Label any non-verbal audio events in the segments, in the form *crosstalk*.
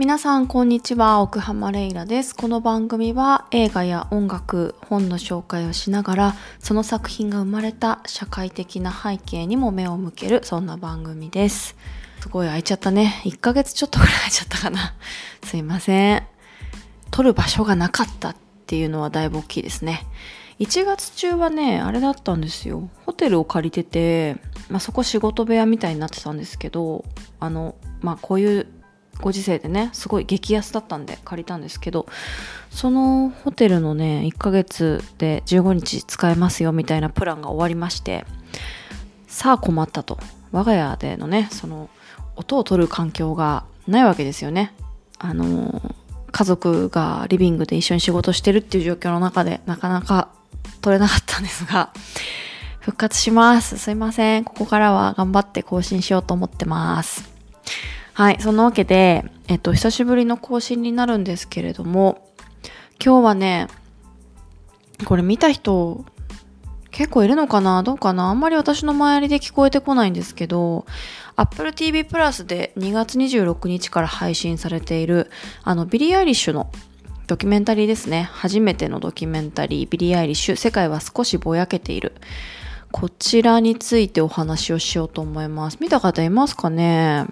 皆さんこんにちは。奥浜レイラです。この番組は映画や音楽本の紹介をしながらその作品が生まれた社会的な背景にも目を向けるそんな番組です。すごい空いちゃったね。1ヶ月ちょっとぐらい空いちゃったかな。*laughs* すいません。撮る場所がなかったっていうのはだいぶ大きいですね。1月中はねあれだったんですよ。ホテルを借りてて、まあ、そこ仕事部屋みたいになってたんですけどあのまあこういうご時世でねすごい激安だったんで借りたんですけどそのホテルのね1ヶ月で15日使えますよみたいなプランが終わりましてさあ困ったと。我が家でのねその音を取る環境がないわけですよね。あの家族がリビングで一緒に仕事してるっていう状況の中でなかなか取れなかったんですが *laughs* 復活します。すいません。ここからは頑張って更新しようと思ってます。はい、そんなわけで、えっと、久しぶりの更新になるんですけれども、今日はね、これ見た人、結構いるのかな？どうかな？あんまり私の周りで聞こえてこないんですけど、Apple TV プラスで2月26日から配信されている、あの、ビリー・アイリッシュのドキュメンタリーですね。初めてのドキュメンタリー、ビリー・アイリッシュ、世界は少しぼやけている。こちらについてお話をしようと思います。見た方いますかね？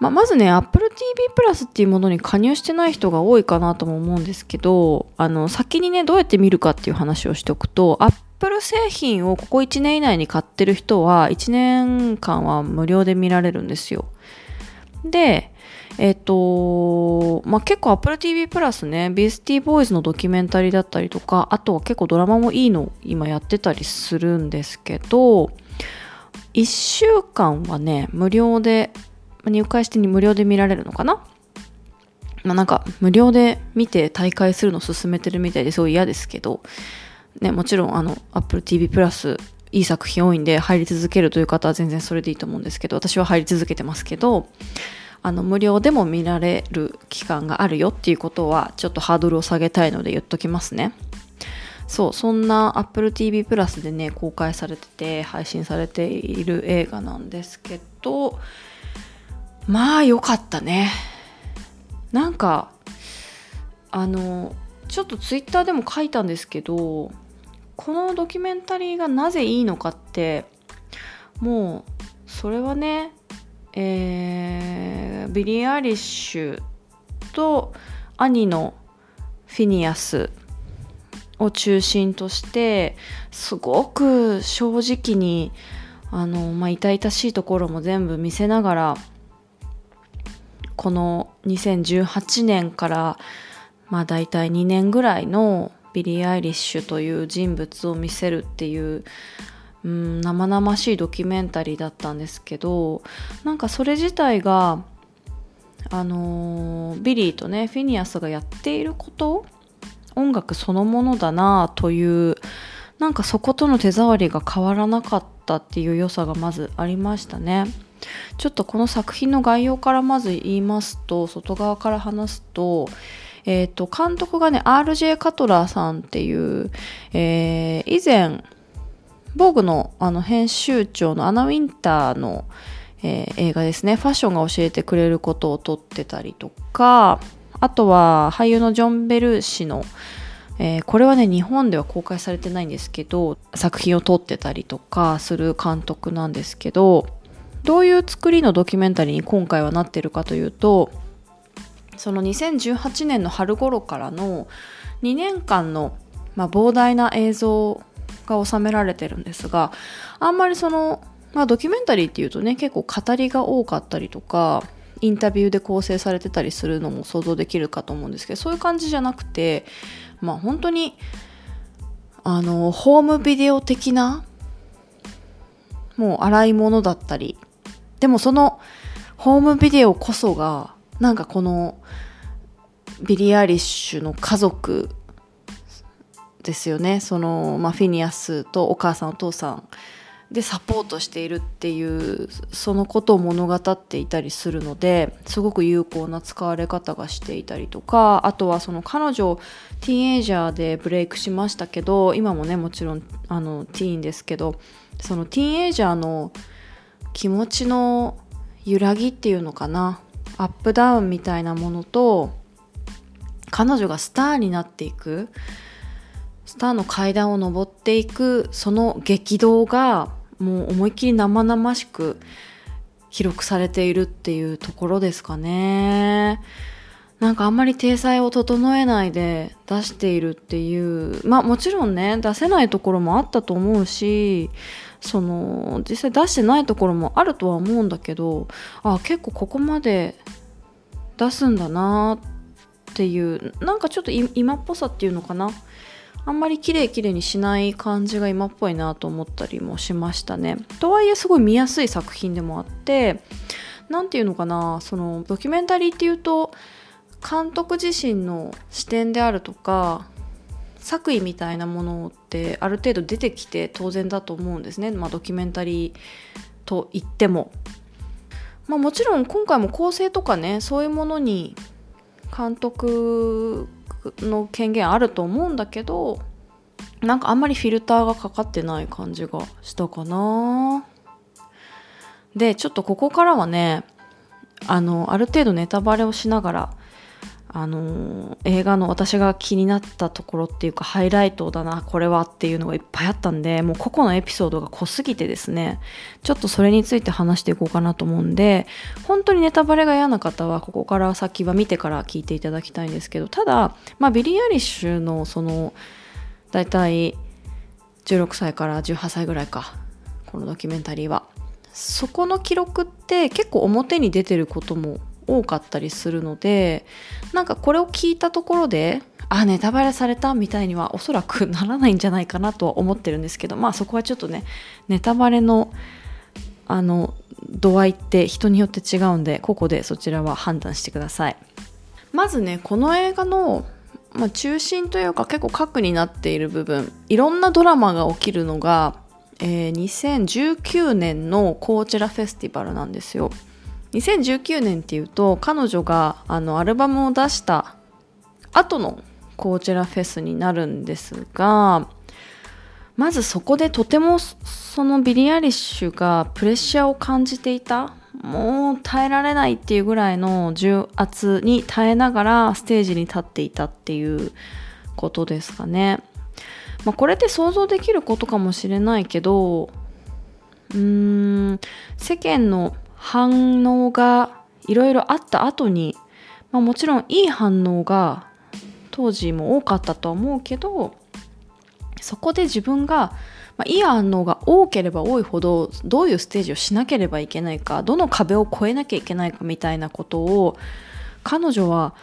まあ、まずね、Apple TV プラスっていうものに加入してない人が多いかなとも思うんですけど、あの、先にね、どうやって見るかっていう話をしておくと、Apple 製品をここ1年以内に買ってる人は、1年間は無料で見られるんですよ。で、えっ、と、まあ、結構 Apple TV プラスね、ビースティーボーイズのドキュメンタリーだったりとか、あとは結構ドラマもいいの今やってたりするんですけど、1週間はね、無料で入会してに無料で見られるのかなまあなんか無料で見て大会するの進めてるみたいですごい嫌ですけど、ね、もちろんあの Apple TV プラスいい作品多いんで入り続けるという方は全然それでいいと思うんですけど私は入り続けてますけどあの無料でも見られる期間があるよっていうことはちょっとハードルを下げたいので言っときますね。そうそんな Apple TV プラスでね公開されてて配信されている映画なんですけどまあ良かったね。なんかあのちょっとツイッターでも書いたんですけどこのドキュメンタリーがなぜいいのかってもうそれはねえー、ビリー・アイリッシュと兄のフィニアスを中心としてすごく正直にあの、まあ、痛々しいところも全部見せながらこの2018年からまあ大体2年ぐらいのビリー・アイリッシュという人物を見せるっていううん生々しいドキュメンタリーだったんですけどなんかそれ自体があの、ビリーとねフィニアスがやっていること音楽そのものだなというなんかそことの手触りが変わらなかったっていう良さがまずありましたね。ちょっとこの作品の概要からまず言いますと外側から話すと,、えー、と監督がね RJ カトラーさんっていう、えー、以前防具のあの編集長のアナ・ウィンターの、えー、映画ですね。ファッションが教えてくれることを撮ってたりとかあとは俳優のジョン・ベルー氏のえー、これはね日本では公開されてないんですけど作品を撮ってたりとかする監督なんですけどどういう作りのドキュメンタリーに今回はなってるかというとその2018年の春頃からの2年間の、まあ、膨大な映像が収められてるんですがあんまりその、まあ、ドキュメンタリーっていうとね結構語りが多かったりとかインタビューで構成されてたりするのも想像できるかと思うんですけどそういう感じじゃなくてまあ本当にあのホームビデオ的なもう洗い物だったりでもそのホームビデオこそがなんかこのビリー・アイリッシュの家族ですよね。その、まあ、フィニアスとお母さんお父さんでサポートしているっていうそのことを物語っていたりするのですごく有効な使われ方がしていたりとかあとはその彼女ティーンエイジャーでブレイクしましたけど今もねもちろんあのティーンですけどそのティーンエイジャーの気持ちの揺らぎっていうのかな。アップダウンみたいなものと彼女がスターになっていく。スターの階段を上っていく。その激動がもう思いっきり生々しく記録されているっていうところですかね。なんかあんまり体裁を整えないで出しているっていう。まあもちろんね出せないところもあったと思うしその実際出してないところもあるとは思うんだけどあ結構ここまで出すんだなっていうなんかちょっと今っぽさっていうのかなあんまり綺麗綺麗にしない感じが今っぽいなと思ったりもしましたね。とはいえすごい見やすい作品でもあって何て言うのかなそのドキュメンタリーっていうと監督自身の視点であるとか作為みたいなものってある程度出てきて当然だと思うんですね、まあ、ドキュメンタリーと言っても。まあ、もちろん今回も構成とかねそういうものに監督の権限あると思うんだけどなんかあんまりフィルターがかかってない感じがしたかなでちょっとここからはねあのある程度ネタバレをしながらあの映画の私が気になったところっていうかハイライトだなこれはっていうのがいっぱいあったんでもう個々のエピソードが濃すぎてですねちょっとそれについて話していこうかなと思うんで本当にネタバレが嫌な方はここから先は見てから聞いていただきたいんですけどただ、まあ、ビリー・アイリッシュのその大体16歳から18歳ぐらいかこのドキュメンタリーは。そこの記録って結構表に出てることも多かったりするのでなんかこれを聞いたところであネタバレされたみたいにはおそらくならないんじゃないかなとは思ってるんですけどまあそこはちょっとねネタバレのあの度合いって人によって違うんでここでそちらは判断してください。まずねこの映画の、まあ、中心というか結構核になっている部分いろんなドラマが起きるのが、えー、2019年のコーチェラフェスティバルなんですよ。2019年っていうと彼女があのアルバムを出した後のコーチェラフェスになるんですがまずそこでとてもそのビリー・アイリッシュがプレッシャーを感じていたもう耐えられないっていうぐらいの重圧に耐えながらステージに立っていたっていうことですかね。まあ、これって想像できることかもしれないけどうーん世間の反応がいろいろあった後に、まあ、もちろんいい反応が当時も多かったとは思うけどそこで自分が、まあ、いい反応が多ければ多いほどどういうステージをしなければいけないかどの壁を越えなきゃいけないかみたいなことを彼女は、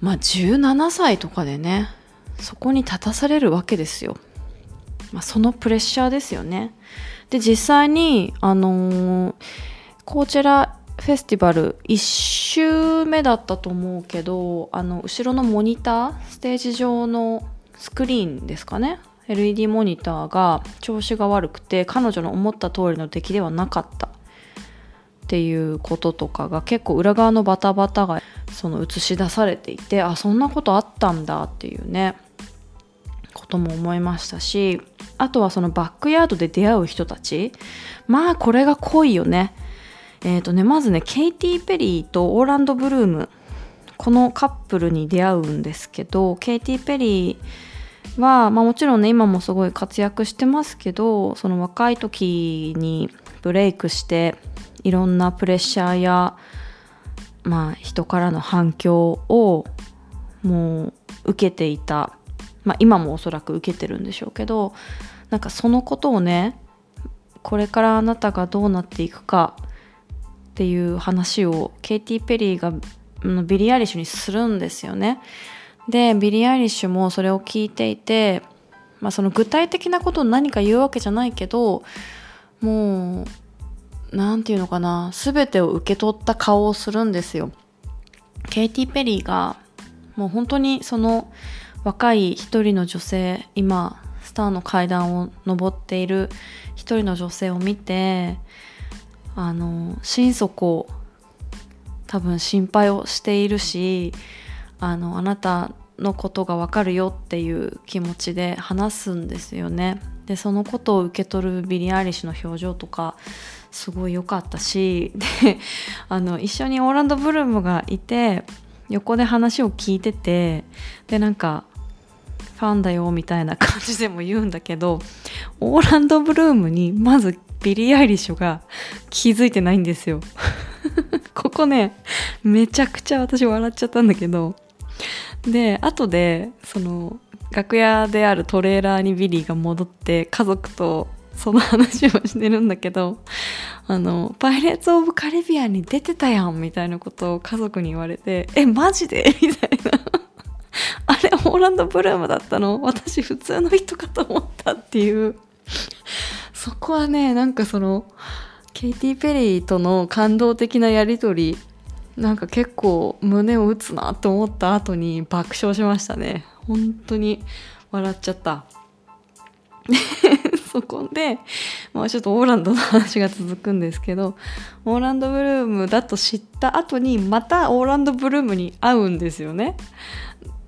まあ、17歳とかでねそこに立たされるわけですよ。まあ、そのプレッシャーですよね。で実際にあのーコーチェラフェスティバル1週目だったと思うけどあの後ろのモニターステージ上のスクリーンですかね？LED モニターが調子が悪くて彼女の思った通りの出来ではなかった。っていうこととかが結構裏側のバタバタがその映し出されていてあそんなことあったんだっていうねことも思いましたしあとはそのバックヤードで出会う人たち。まあこれが濃いよね。えーとね、まずねケイティ・ペリーとオーランド・ブルームこのカップルに出会うんですけどケイティ・ペリーは、まあ、もちろんね今もすごい活躍してますけどその若い時にブレイクしていろんなプレッシャーや、まあ、人からの反響をもう受けていた、まあ、今もおそらく受けてるんでしょうけどなんかそのことをねこれからあなたがどうなっていくかっていう話をケイティ・ペリーがビリー・アイリッシュにするんですよね。でビリー・アイリッシュもそれを聞いていて、まあ、その具体的なことを何か言うわけじゃないけどもう何て言うのかな全てを受け取った顔をするんですよ。ケイティ・ペリーがもう本当にその若い一人の女性今スターの階段を上っている一人の女性を見てあの心底多分心配をしているしあのあなたのことが分かるよっていう気持ちで話すんですよね。でそのことを受け取るビリー・アイリッシュの表情とかすごい良かったしであの一緒にオーランド・ブルームがいて横で話を聞いててでなんかファンだよみたいな感じでも言うんだけどオーランド・ブルームにまずビリー・アイリッシュが気づいてないんですよ。*laughs* ここねめちゃくちゃ私笑っちゃったんだけど。で後でその楽屋であるトレーラーにビリーが戻って家族とその話をしてるんだけどあの「パイレーツ・オブ・カリビアンに出てたやん」みたいなことを家族に言われて「えマジで? *laughs*」みたいな。*laughs* あれオーランド・ブルームだったの？私普通の人かと思ったっていう。そこはねなんかそのケイティ・ペリーとの感動的なやり取りなんか結構胸を打つなと思った後に爆笑しましたね。本当に笑っちゃった。*laughs* そこで、まあ、ちょっとオーランドの話が続くんですけどオーランドブルームだと知った後にまたオーランドブルームに会うんですよね。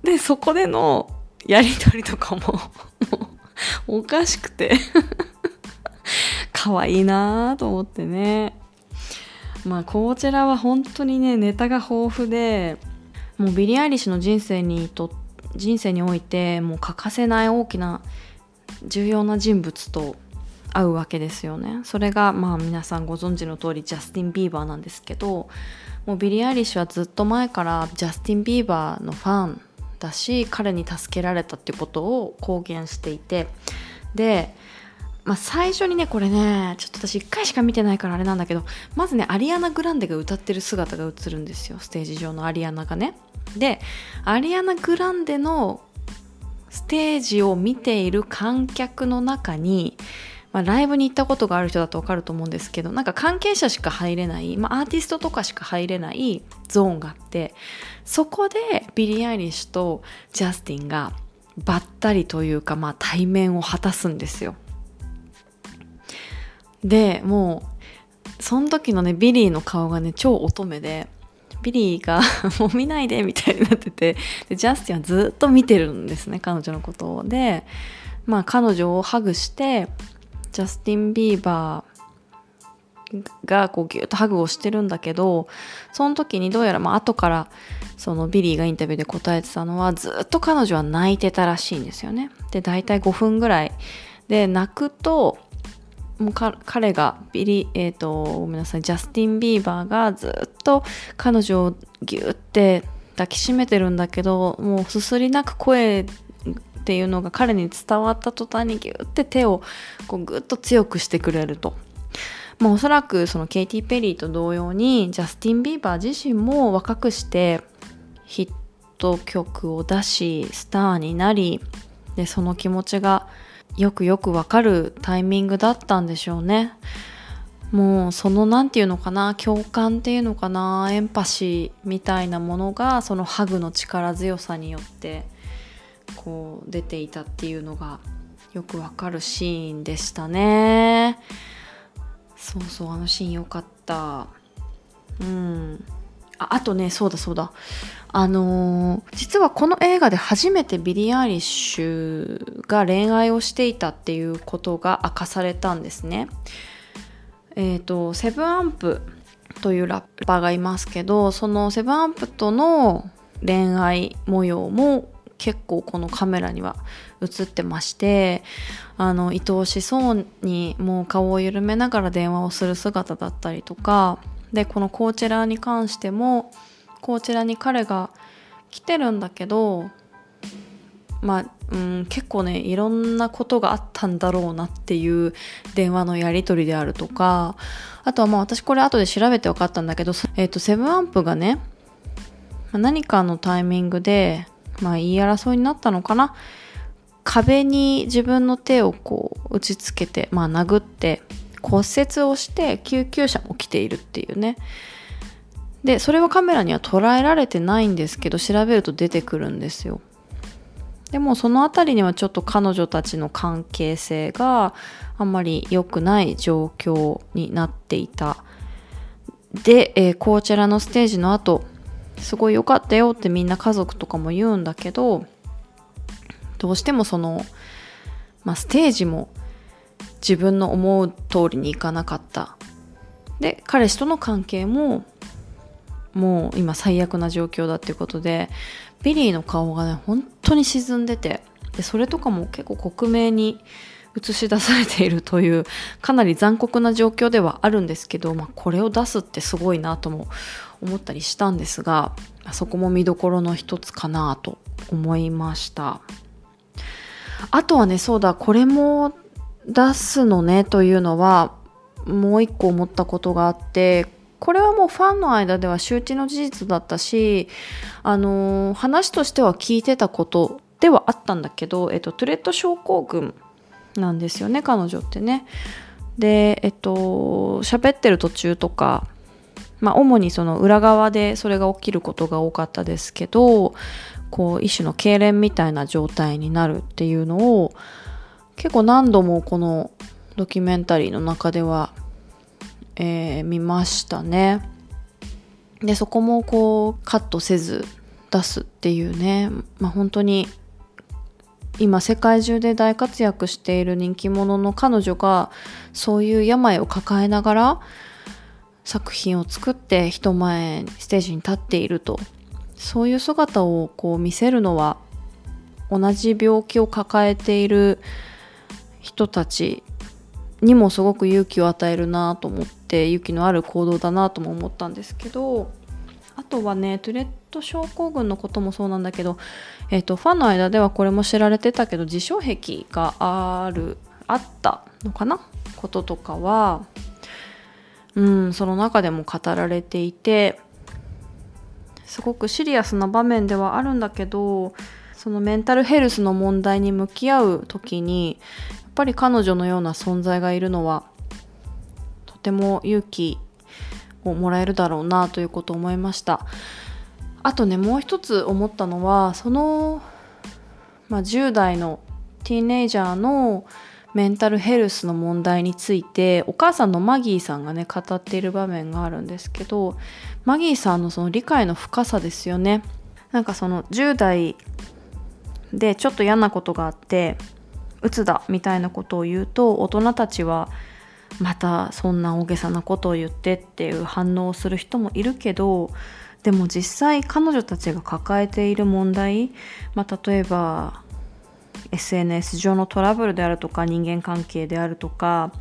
でそこでのやり取りとかも *laughs* おかしくて。可愛いなと思ってね。まあこちらは本当にねネタが豊富でもうビリー・アイリッシュの人生にと人生においてもう欠かせない大きな重要な人物と会うわけですよね。それがまあ皆さんご存知の通りジャスティン・ビーバーなんですけどもうビリー・アイリッシュはずっと前からジャスティン・ビーバーのファンだし彼に助けられたってことを公言していてで、まあ、最初にねこれねちょっと私1回しか見てないからあれなんだけどまずねアリアナ・グランデが歌ってる姿が映るんですよステージ上のアリアナがねでアリアナ・グランデのステージを見ている観客の中に、まあ、ライブに行ったことがある人だと分かると思うんですけどなんか関係者しか入れない、まあ、アーティストとかしか入れないゾーンがあってそこでビリー・アイリッシュとジャスティンがばったりというか、まあ、対面を果たすんですよ。でもうその時のねビリーの顔がね超乙女でビリーが *laughs* もう見ないでみたいになっててでジャスティンはずっと見てるんですね彼女のことを。でまあ彼女をハグしてジャスティン・ビーバーがこうギュッとハグをしてるんだけどその時にどうやらまあ後からそのビリーがインタビューで答えてたのはずっと彼女は泣いてたらしいんですよね。で大体5分ぐらい。で泣くともう彼がビリえ、ー、とごめんなさいジャスティン・ビーバーがずっと彼女をギュッて抱きしめてるんだけどもうすすり泣く声っていうのが彼に伝わった途端にギュッて手をこうグッと強くしてくれると。まあ、おそらくそのケイティ・ペリーと同様にジャスティン・ビーバー自身も若くしてヒット曲を出しスターになりでその気持ちがよくよくわかるタイミングだったんでしょうね。もうその何て言うのかな共感っていうのかなエンパシーみたいなものがそのハグの力強さによってこう出ていたっていうのがよくわかるシーンでしたね。そうそうあのシーンよかった。うん。ああとねそうだそうだあのー、実はこの映画で初めてビリー・アイリッシュが恋愛をしていたっていうことが明かされたんですね。えっ、ー、とセブンアンプというラッパーがいますけどそのセブンアンプとの恋愛模様も結構このカメラには映ってましてあの愛おしそうにもう顔を緩めながら電話をする姿だったりとかでこのコーチェラに関してもこちらに彼が来てるんだけどまあ、うん、結構ねいろんなことがあったんだろうなっていう電話のやり取りであるとかあとはまあ私これ後で調べて分かったんだけど、えー、とセブンアンプがね何かのタイミングで、まあ、言い争いになったのかな。壁に自分の手をこう打ちつけて、まあ、殴って骨折をして救急車も来ているっていうね。でそれはカメラには捉えられてないんですけど調べると出てくるんですよ。でもその辺りにはちょっと彼女たちの関係性があんまり良くない状況になっていた。で、えー、こちらのステージの後すごい良かったよってみんな家族とかも言うんだけどどうしてもその、まあ、ステージも自分の思う通りにいかなかった。で彼氏との関係ももう今最悪な状況だっていうことでビリーの顔がね本当に沈んでてでそれとかも結構克明に映し出されているというかなり残酷な状況ではあるんですけど、まあ、これを出すってすごいなとも思ったりしたんですがあそこも見どころの一つかなと思いました。あとはねそうだこれも出すのねというのはもう一個思ったことがあってこれはもうファンの間では周知の事実だったし、あのー、話としては聞いてたことではあったんだけど、えっと、トゥレット症候群なんですよね彼女ってね。でえっと喋ってる途中とかまあ主にその裏側でそれが起きることが多かったですけどこう一種の痙攣みたいな状態になるっていうのを結構何度もこのドキュメンタリーの中では、えー、見ましたね。でそこもこうカットせず出すっていうね、まあ、本当に今世界中で大活躍している人気者の彼女がそういう病を抱えながら作品を作って人前ステージに立っているとそういう姿をこう見せるのは同じ病気を抱えている人たちにもすごく勇気を与えるなと思って勇気のある行動だなとも思ったんですけどあとはねトゥレット症候群のこともそうなんだけどえーと、ファンの間ではこれも知られてたけど自傷癖があるあったのかな？こととかはうんその中でも語られていてすごくシリアスな場面ではあるんだけどそのメンタルヘルスの問題に向き合う時にっぱり彼女のような存在がいるのはとても勇気をもらえるだろうなということを思いました。あとねもう一つ思ったのはその、まあ、10代のティーネイジャーのメンタルヘルスの問題についてお母さんのマギーさんがね語っている場面があるんですけどマギーさんのその理解の深さですよねなんかその10代でちょっと嫌なことがあって鬱だみたいなことを言うと大人たちはまたそんな大げさなことを言ってっていう反応をする人もいるけどでも実際彼女たちが抱えている問題、まあ、例えば SNS 上のトラブルであるとか人間関係であるとか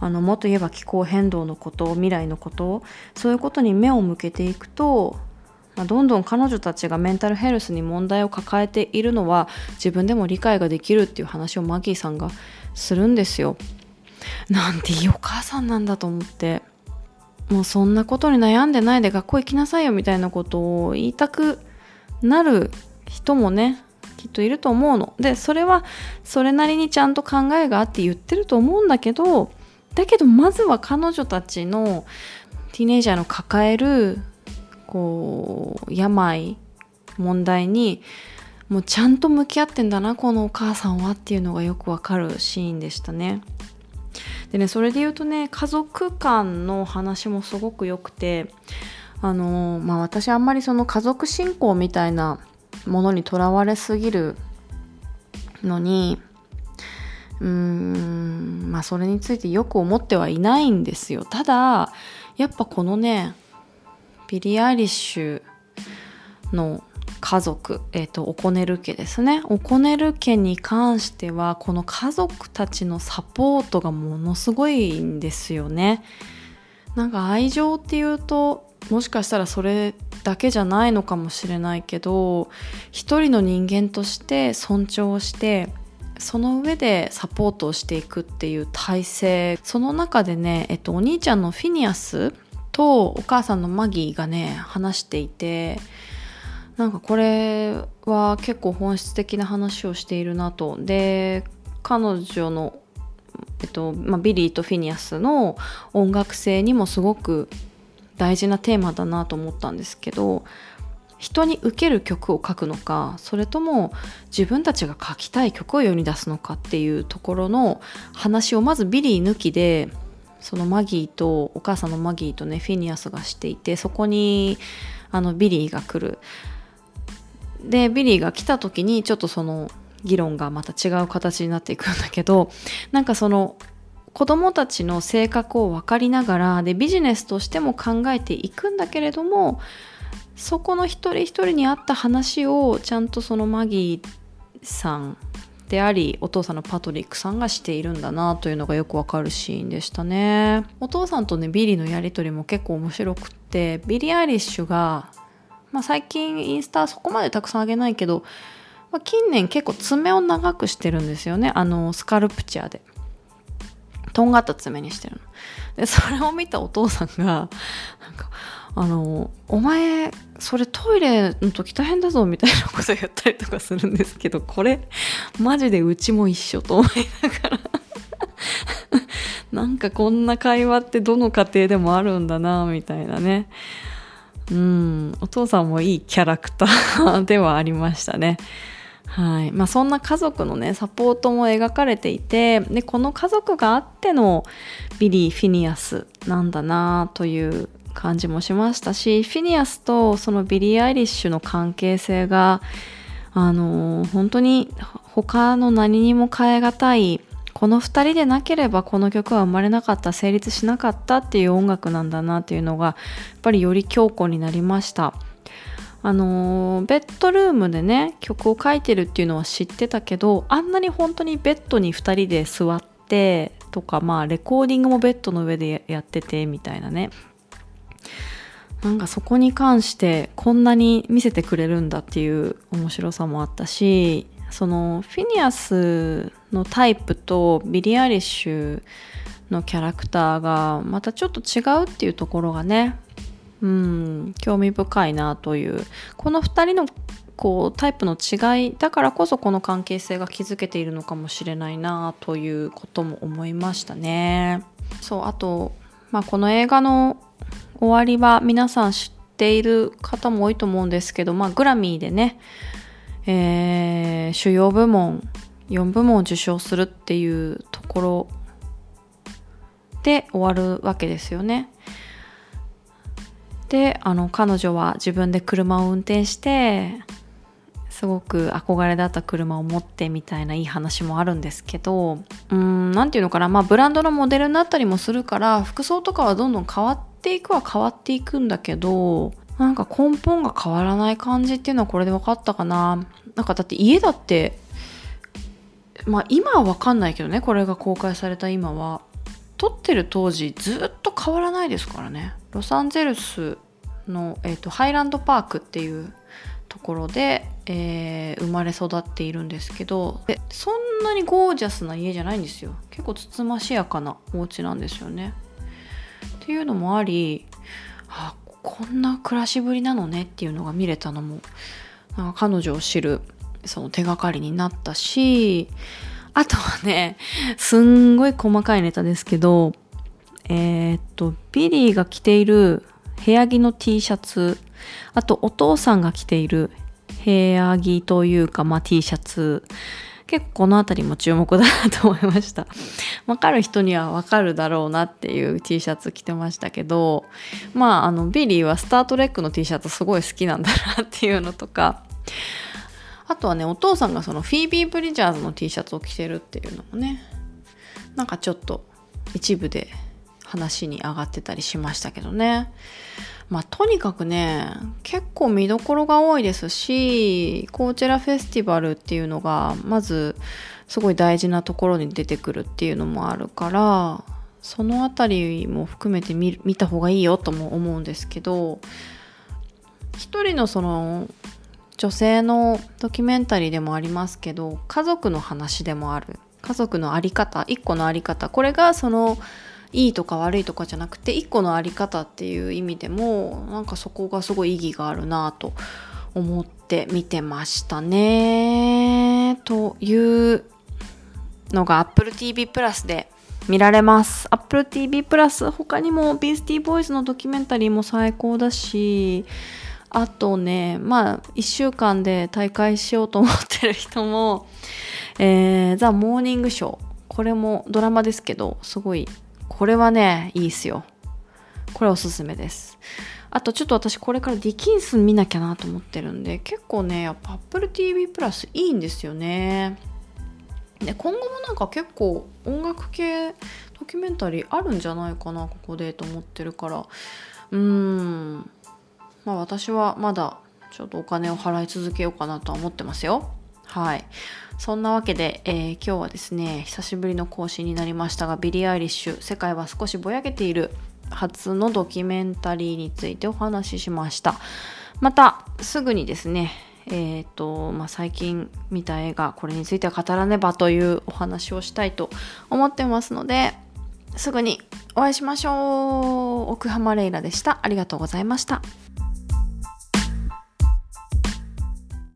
あのもっと言えば気候変動のこと未来のことそういうことに目を向けていくと、まあ、どんどん彼女たちがメンタルヘルスに問題を抱えているのは自分でも理解ができるっていう話をマギーさんがするんですよ。なんていいお母さんなんだと思ってもうそんなことに悩んでないで学校行きなさいよみたいなことを言いたくなる人もねきっといると思うの。でそれはそれなりにちゃんと考えがあって言ってると思うんだけどだけどまずは彼女たちのティーネイジャーの抱えるこう病問題にもうちゃんと向き合ってんだなこのお母さんはっていうのがよくわかるシーンでしたね。でねそれで言うとね家族間の話もすごく良くてあのまあ私あんまりその家族信仰みたいなものにとらわれすぎるのにうーんまあそれについてよく思ってはいないんですよただやっぱこのねビリー・アイリッシュの家族、えーと、オコネル家ですね。オコネル家に関してはこの家族たちのサポートがものすごいんですよね。なんか愛情っていうともしかしたらそれだけじゃないのかもしれないけど一人の人間として尊重してその上でサポートをしていくっていう体制。その中でね、えっと、お兄ちゃんのフィニアスとお母さんのマギーがね話していてなんかこれは結構本質的な話をしているなと。で彼女の、えっとまあ、ビリーとフィニアスの音楽性にもすごく大事なテーマだなと思ったんですけど人に受ける曲を書くのかそれとも自分たちが書きたい曲を世に出すのかっていうところの話をまずビリー抜きでそのマギーとお母さんのマギーとねフィニアスがしていてそこにあのビリーが来る。でビリーが来た時にちょっとその議論がまた違う形になっていくんだけどなんかその子供たちの性格を分かりながらでビジネスとしても考えていくんだけれどもそこの一人一人に合った話をちゃんとそのマギーさんでありお父さんのパトリックさんがしているんだなというのがよくわかるシーンでしたね。お父さんとねビリーのやり取りも結構面白くってビリー・アイリッシュが、まあ、最近インスタそこまでたくさんあげないけど、まあ、近年結構爪を長くしてるんですよね。あのスカルプチャーで。とんがった爪にしてるの。でそれを見たお父さんがなんかあのお前それトイレの時大変だぞみたいなこと言ったりとかするんですけどこれマジでうちも一緒と思いながら。*laughs* なんかこんな会話ってどの家庭でもあるんだなみたいなね。うん。お父さんもいいキャラクターではありましたね。はい。まあ、そんな家族のねサポートも描かれていてでこの家族があってのビリー・フィニアスなんだなという感じもしましたしフィニアスとそのビリー・アイリッシュの関係性があの本当に他の何にも変え難いこの2人でなければこの曲は生まれなかった成立しなかったっていう音楽なんだなっていうのがやっぱりより強固になりました。あのベッドルームでね曲を書いてるっていうのは知ってたけどあんなに本当にベッドに2人で座ってとかまあレコーディングもベッドの上でやっててみたいなね。なんかそこに関してこんなに見せてくれるんだっていう面白さもあったしそのフィニアスのタイプとビリ・アリッシュのキャラクターがまたちょっと違うっていうところがねうん興味深いなというこの2人のこうタイプの違いだからこそこの関係性が築けているのかもしれないなということも思いましたね。そうあと、まあ、この映画の終わりは皆さん知っている方も多いと思うんですけど、まあ、グラミーでね、えー、主要部門4部門を受賞するっていうところで終わるわけですよね。であの彼女は自分で車を運転してすごく憧れだった車を持ってみたいないい話もあるんですけどうん何て言うのかなまあブランドのモデルになったりもするから服装とかはどんどん変わってていくは変わっていくんだけどなんか根本が変わらない感じっていうのはこれで分かったかな。なんかだって家だってまあ今は分かんないけどねこれが公開された今は。撮ってる当時ずっと変わらないですからね。ロサンゼルスの、えーと、ハイランドパークっていうところで、えー、生まれ育っているんですけどそんなにゴージャスな家じゃないんですよ。結構つつましやかなお家なんですよね。っていうのもありあこんな暮らしぶりなのねっていうのが見れたのも彼女を知るその手がかりになったしあとはねすんごい細かいネタですけどえー、っとビリーが着ている部屋着の T シャツあとお父さんが着ている部屋着というか、まあ、T シャツ結構この辺りも注目だなと思いました。*laughs* わかる人にはわかるだろうなっていう T シャツ着てましたけど、まあ、あの、ビリーはスタートレックの T シャツすごい好きなんだなっていうのとか、あとはね、お父さんがそのフィービー・ブリジャーズの T シャツを着てるっていうのもね、なんかちょっと一部で話に上がってたりしましたけどね。まあ、とにかくね結構見どころが多いですしコーチェラフェスティバルっていうのがまずすごい大事なところに出てくるっていうのもあるからその辺りも含めて見見た方がいいよとも思うんですけど一人のその女性のドキュメンタリーでもありますけど家族の話でもある。家族の在り方一個の在り方これがそのいいとか悪いとかじゃなくて一個の在り方っていう意味でもなんかそこがすごい意義があるなと思って見てましたね。というのが Apple TV プラスで見られます。Apple TV プラス他にもビースティーボーイズのドキュメンタリーも最高だしあとねまあ1週間で大会しようと思ってる人も、えー、ザ・モーニングショーこれもドラマですけどすごいこれはね、いいっすよ。これおすすめです。あとちょっと私これからディキンス見なきゃなと思ってるんで、結構ね、やっぱ Apple TV プラスいいんですよね。で今後もなんか結構音楽系ドキュメンタリーあるんじゃないかなここでと思ってるからうーんまあ私はまだちょっとお金を払い続けようかなとは思ってますよはいそんなわけで、えー、今日はですね久しぶりの更新になりましたがビリー・アイリッシュ「世界は少しぼやけている」初のドキュメンタリーについてお話ししました。またすぐにですねえーとまあ、最近見た映画これについては語らねばというお話をしたいと思ってますのですぐにお会いしましょう。奥浜レイラでした。ありがとうございました。